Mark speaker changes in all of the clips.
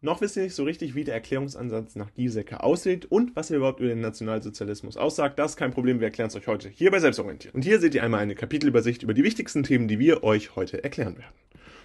Speaker 1: Noch wisst ihr nicht so richtig, wie der Erklärungsansatz nach Giesecke aussieht und was er überhaupt über den Nationalsozialismus aussagt. Das ist kein Problem, wir erklären es euch heute hier bei Selbstorientiert. Und hier seht ihr einmal eine Kapitelübersicht über die wichtigsten Themen, die wir euch heute erklären werden.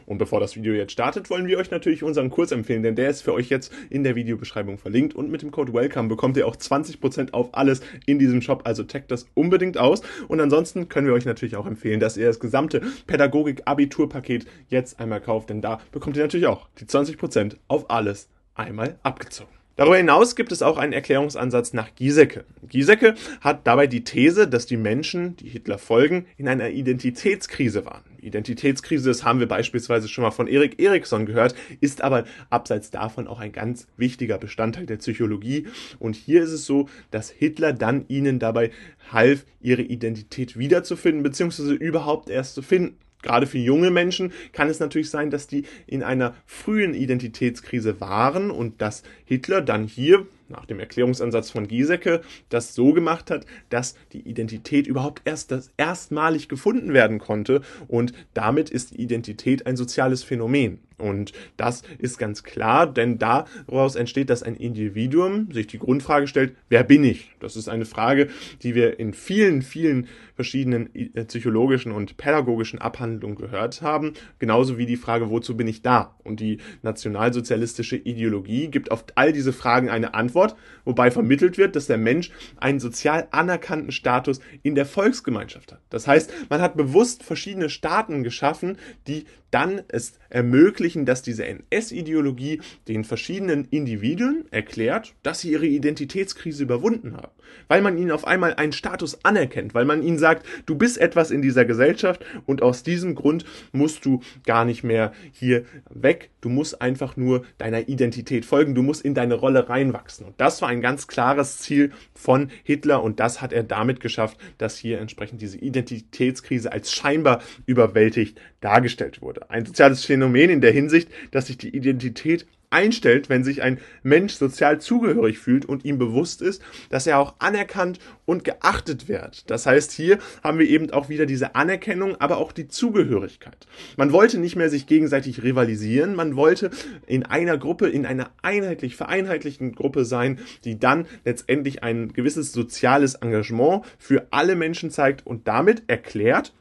Speaker 1: Und bevor das Video jetzt startet, wollen wir euch natürlich unseren Kurs empfehlen, denn der ist für euch jetzt in der Videobeschreibung verlinkt und mit dem Code WELCOME bekommt ihr auch 20% auf alles in diesem Shop, also checkt das unbedingt aus. Und ansonsten können wir euch natürlich auch empfehlen, dass ihr das gesamte Pädagogik-Abiturpaket jetzt einmal kauft, denn da bekommt ihr natürlich auch die 20% auf alles einmal abgezogen. Darüber hinaus gibt es auch einen Erklärungsansatz nach Giesecke. Giesecke hat dabei die These, dass die Menschen, die Hitler folgen, in einer Identitätskrise waren. Identitätskrise, das haben wir beispielsweise schon mal von Erik Eriksson gehört, ist aber abseits davon auch ein ganz wichtiger Bestandteil der Psychologie. Und hier ist es so, dass Hitler dann ihnen dabei half, ihre Identität wiederzufinden, beziehungsweise überhaupt erst zu finden. Gerade für junge Menschen kann es natürlich sein, dass die in einer frühen Identitätskrise waren und dass Hitler dann hier nach dem Erklärungsansatz von Giesecke das so gemacht hat, dass die Identität überhaupt erst das erstmalig gefunden werden konnte und damit ist die Identität ein soziales Phänomen. Und das ist ganz klar, denn daraus entsteht, dass ein Individuum sich die Grundfrage stellt, wer bin ich? Das ist eine Frage, die wir in vielen, vielen verschiedenen äh, psychologischen und pädagogischen Abhandlungen gehört haben, genauso wie die Frage, wozu bin ich da? Und die nationalsozialistische Ideologie gibt auf all diese Fragen eine Antwort Antwort, wobei vermittelt wird, dass der Mensch einen sozial anerkannten Status in der Volksgemeinschaft hat. Das heißt, man hat bewusst verschiedene Staaten geschaffen, die dann es ermöglichen, dass diese NS-Ideologie den verschiedenen Individuen erklärt, dass sie ihre Identitätskrise überwunden haben. Weil man ihnen auf einmal einen Status anerkennt, weil man ihnen sagt, du bist etwas in dieser Gesellschaft und aus diesem Grund musst du gar nicht mehr hier weg. Du musst einfach nur deiner Identität folgen, du musst in deine Rolle reinwachsen. Und das war ein ganz klares Ziel von Hitler und das hat er damit geschafft, dass hier entsprechend diese Identitätskrise als scheinbar überwältigt dargestellt wurde. Ein soziales Phänomen in der Hinsicht, dass sich die Identität einstellt, wenn sich ein Mensch sozial zugehörig fühlt und ihm bewusst ist, dass er auch anerkannt und geachtet wird. Das heißt, hier haben wir eben auch wieder diese Anerkennung, aber auch die Zugehörigkeit. Man wollte nicht mehr sich gegenseitig rivalisieren, man wollte in einer Gruppe, in einer einheitlich vereinheitlichten Gruppe sein, die dann letztendlich ein gewisses soziales Engagement für alle Menschen zeigt und damit erklärt,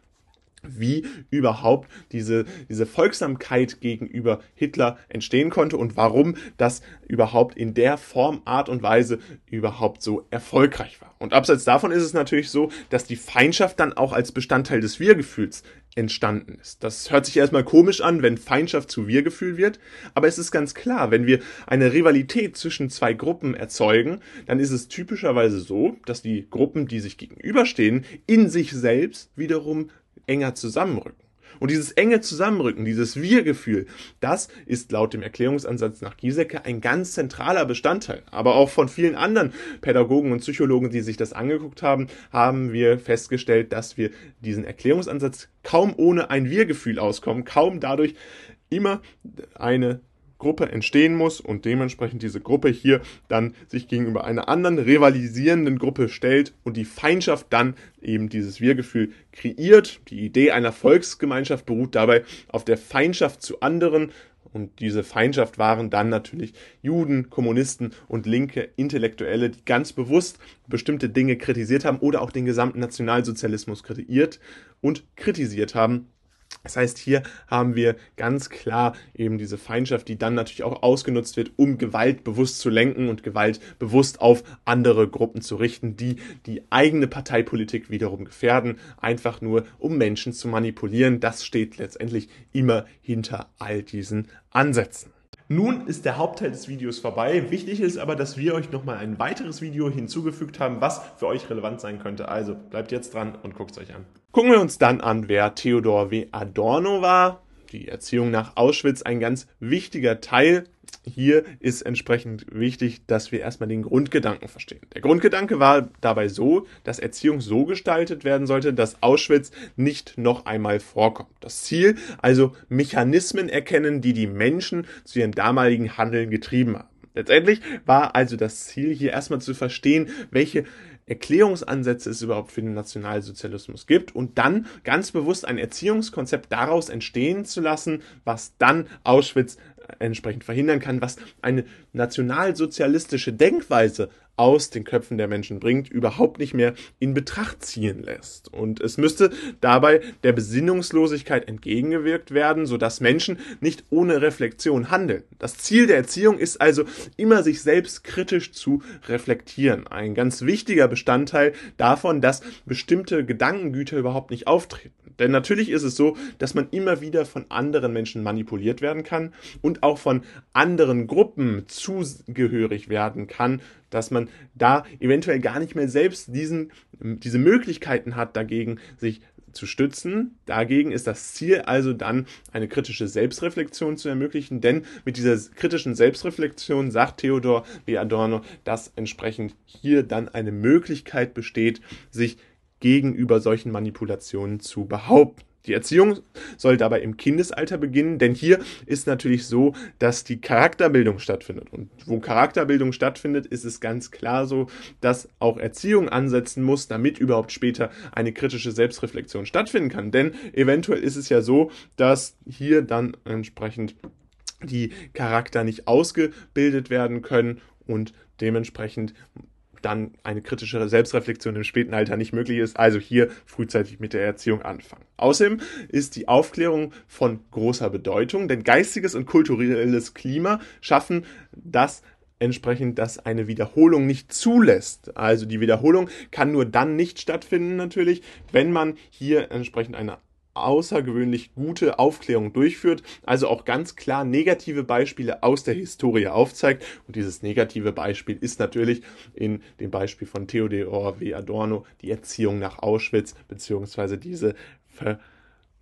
Speaker 1: wie überhaupt diese, diese Folgsamkeit gegenüber Hitler entstehen konnte und warum das überhaupt in der Form, Art und Weise überhaupt so erfolgreich war. Und abseits davon ist es natürlich so, dass die Feindschaft dann auch als Bestandteil des Wir-Gefühls entstanden ist. Das hört sich erstmal komisch an, wenn Feindschaft zu Wir-Gefühl wird, aber es ist ganz klar, wenn wir eine Rivalität zwischen zwei Gruppen erzeugen, dann ist es typischerweise so, dass die Gruppen, die sich gegenüberstehen, in sich selbst wiederum enger zusammenrücken. Und dieses enge Zusammenrücken, dieses Wir-Gefühl, das ist laut dem Erklärungsansatz nach Giesecke ein ganz zentraler Bestandteil. Aber auch von vielen anderen Pädagogen und Psychologen, die sich das angeguckt haben, haben wir festgestellt, dass wir diesen Erklärungsansatz kaum ohne ein Wir-Gefühl auskommen, kaum dadurch immer eine Gruppe entstehen muss und dementsprechend diese Gruppe hier dann sich gegenüber einer anderen rivalisierenden Gruppe stellt und die Feindschaft dann eben dieses Wir-Gefühl kreiert. Die Idee einer Volksgemeinschaft beruht dabei auf der Feindschaft zu anderen und diese Feindschaft waren dann natürlich Juden, Kommunisten und linke Intellektuelle, die ganz bewusst bestimmte Dinge kritisiert haben oder auch den gesamten Nationalsozialismus kreiert und kritisiert haben. Das heißt, hier haben wir ganz klar eben diese Feindschaft, die dann natürlich auch ausgenutzt wird, um Gewalt bewusst zu lenken und Gewalt bewusst auf andere Gruppen zu richten, die die eigene Parteipolitik wiederum gefährden, einfach nur um Menschen zu manipulieren. Das steht letztendlich immer hinter all diesen Ansätzen. Nun ist der Hauptteil des Videos vorbei. Wichtig ist aber, dass wir euch nochmal ein weiteres Video hinzugefügt haben, was für euch relevant sein könnte. Also bleibt jetzt dran und guckt es euch an. Gucken wir uns dann an, wer Theodor W. Adorno war. Die Erziehung nach Auschwitz ein ganz wichtiger Teil hier ist entsprechend wichtig, dass wir erstmal den Grundgedanken verstehen. Der Grundgedanke war dabei so, dass Erziehung so gestaltet werden sollte, dass Auschwitz nicht noch einmal vorkommt. Das Ziel also Mechanismen erkennen, die die Menschen zu ihrem damaligen Handeln getrieben haben. Letztendlich war also das Ziel hier erstmal zu verstehen, welche Erklärungsansätze es überhaupt für den Nationalsozialismus gibt und dann ganz bewusst ein Erziehungskonzept daraus entstehen zu lassen, was dann Auschwitz entsprechend verhindern kann, was eine nationalsozialistische Denkweise aus den Köpfen der Menschen bringt, überhaupt nicht mehr in Betracht ziehen lässt. Und es müsste dabei der Besinnungslosigkeit entgegengewirkt werden, sodass Menschen nicht ohne Reflexion handeln. Das Ziel der Erziehung ist also immer sich selbst kritisch zu reflektieren. Ein ganz wichtiger Bestandteil davon, dass bestimmte Gedankengüter überhaupt nicht auftreten. Denn natürlich ist es so, dass man immer wieder von anderen Menschen manipuliert werden kann und auch von anderen Gruppen zugehörig werden kann, dass man da eventuell gar nicht mehr selbst diesen, diese Möglichkeiten hat, dagegen sich zu stützen. Dagegen ist das Ziel also dann, eine kritische Selbstreflexion zu ermöglichen, denn mit dieser kritischen Selbstreflexion sagt Theodor W. Adorno, dass entsprechend hier dann eine Möglichkeit besteht, sich gegenüber solchen Manipulationen zu behaupten. Die Erziehung soll dabei im Kindesalter beginnen, denn hier ist natürlich so, dass die Charakterbildung stattfindet. Und wo Charakterbildung stattfindet, ist es ganz klar so, dass auch Erziehung ansetzen muss, damit überhaupt später eine kritische Selbstreflexion stattfinden kann. Denn eventuell ist es ja so, dass hier dann entsprechend die Charakter nicht ausgebildet werden können und dementsprechend dann eine kritische Selbstreflexion im späten Alter nicht möglich ist. Also hier frühzeitig mit der Erziehung anfangen. Außerdem ist die Aufklärung von großer Bedeutung, denn geistiges und kulturelles Klima schaffen das entsprechend, dass eine Wiederholung nicht zulässt. Also die Wiederholung kann nur dann nicht stattfinden natürlich, wenn man hier entsprechend eine außergewöhnlich gute Aufklärung durchführt, also auch ganz klar negative Beispiele aus der Historie aufzeigt. Und dieses negative Beispiel ist natürlich in dem Beispiel von Theodor W. Adorno die Erziehung nach Auschwitz, beziehungsweise diese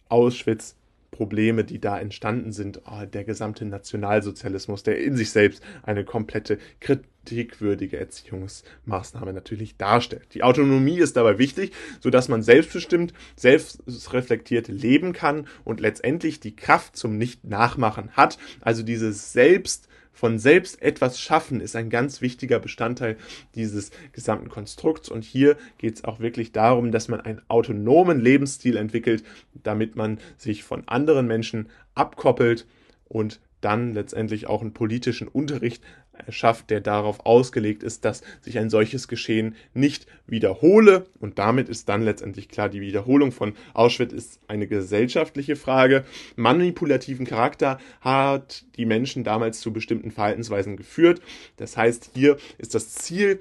Speaker 1: Auschwitz Probleme, die da entstanden sind, oh, der gesamte Nationalsozialismus, der in sich selbst eine komplette kritikwürdige Erziehungsmaßnahme natürlich darstellt. Die Autonomie ist dabei wichtig, sodass man selbstbestimmt, selbstreflektiert leben kann und letztendlich die Kraft zum Nicht-Nachmachen hat. Also dieses Selbst von selbst etwas schaffen ist ein ganz wichtiger Bestandteil dieses gesamten Konstrukts. Und hier geht es auch wirklich darum, dass man einen autonomen Lebensstil entwickelt, damit man sich von anderen Menschen abkoppelt und dann letztendlich auch einen politischen Unterricht schafft, der darauf ausgelegt ist, dass sich ein solches Geschehen nicht wiederhole. Und damit ist dann letztendlich klar, die Wiederholung von Auschwitz ist eine gesellschaftliche Frage. Manipulativen Charakter hat die Menschen damals zu bestimmten Verhaltensweisen geführt. Das heißt, hier ist das Ziel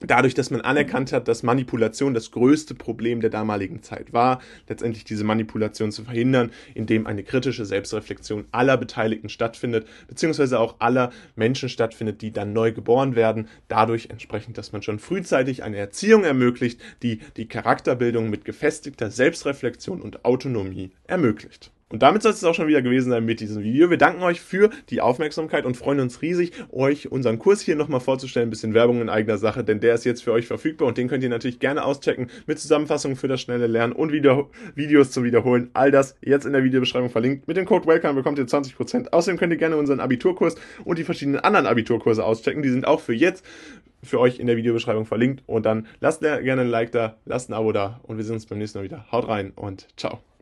Speaker 1: dadurch, dass man anerkannt hat, dass Manipulation das größte Problem der damaligen Zeit war, letztendlich diese Manipulation zu verhindern, indem eine kritische Selbstreflexion aller Beteiligten stattfindet, beziehungsweise auch aller Menschen stattfindet, die dann neu geboren werden, dadurch entsprechend, dass man schon frühzeitig eine Erziehung ermöglicht, die die Charakterbildung mit gefestigter Selbstreflexion und Autonomie ermöglicht. Und damit soll es auch schon wieder gewesen sein mit diesem Video. Wir danken euch für die Aufmerksamkeit und freuen uns riesig, euch unseren Kurs hier nochmal vorzustellen. Ein bisschen Werbung in eigener Sache, denn der ist jetzt für euch verfügbar und den könnt ihr natürlich gerne auschecken mit Zusammenfassungen für das schnelle Lernen und Video Videos zum Wiederholen. All das jetzt in der Videobeschreibung verlinkt. Mit dem Code WELCOME bekommt ihr 20%. Außerdem könnt ihr gerne unseren Abiturkurs und die verschiedenen anderen Abiturkurse auschecken. Die sind auch für jetzt für euch in der Videobeschreibung verlinkt. Und dann lasst gerne ein Like da, lasst ein Abo da und wir sehen uns beim nächsten Mal wieder. Haut rein und ciao.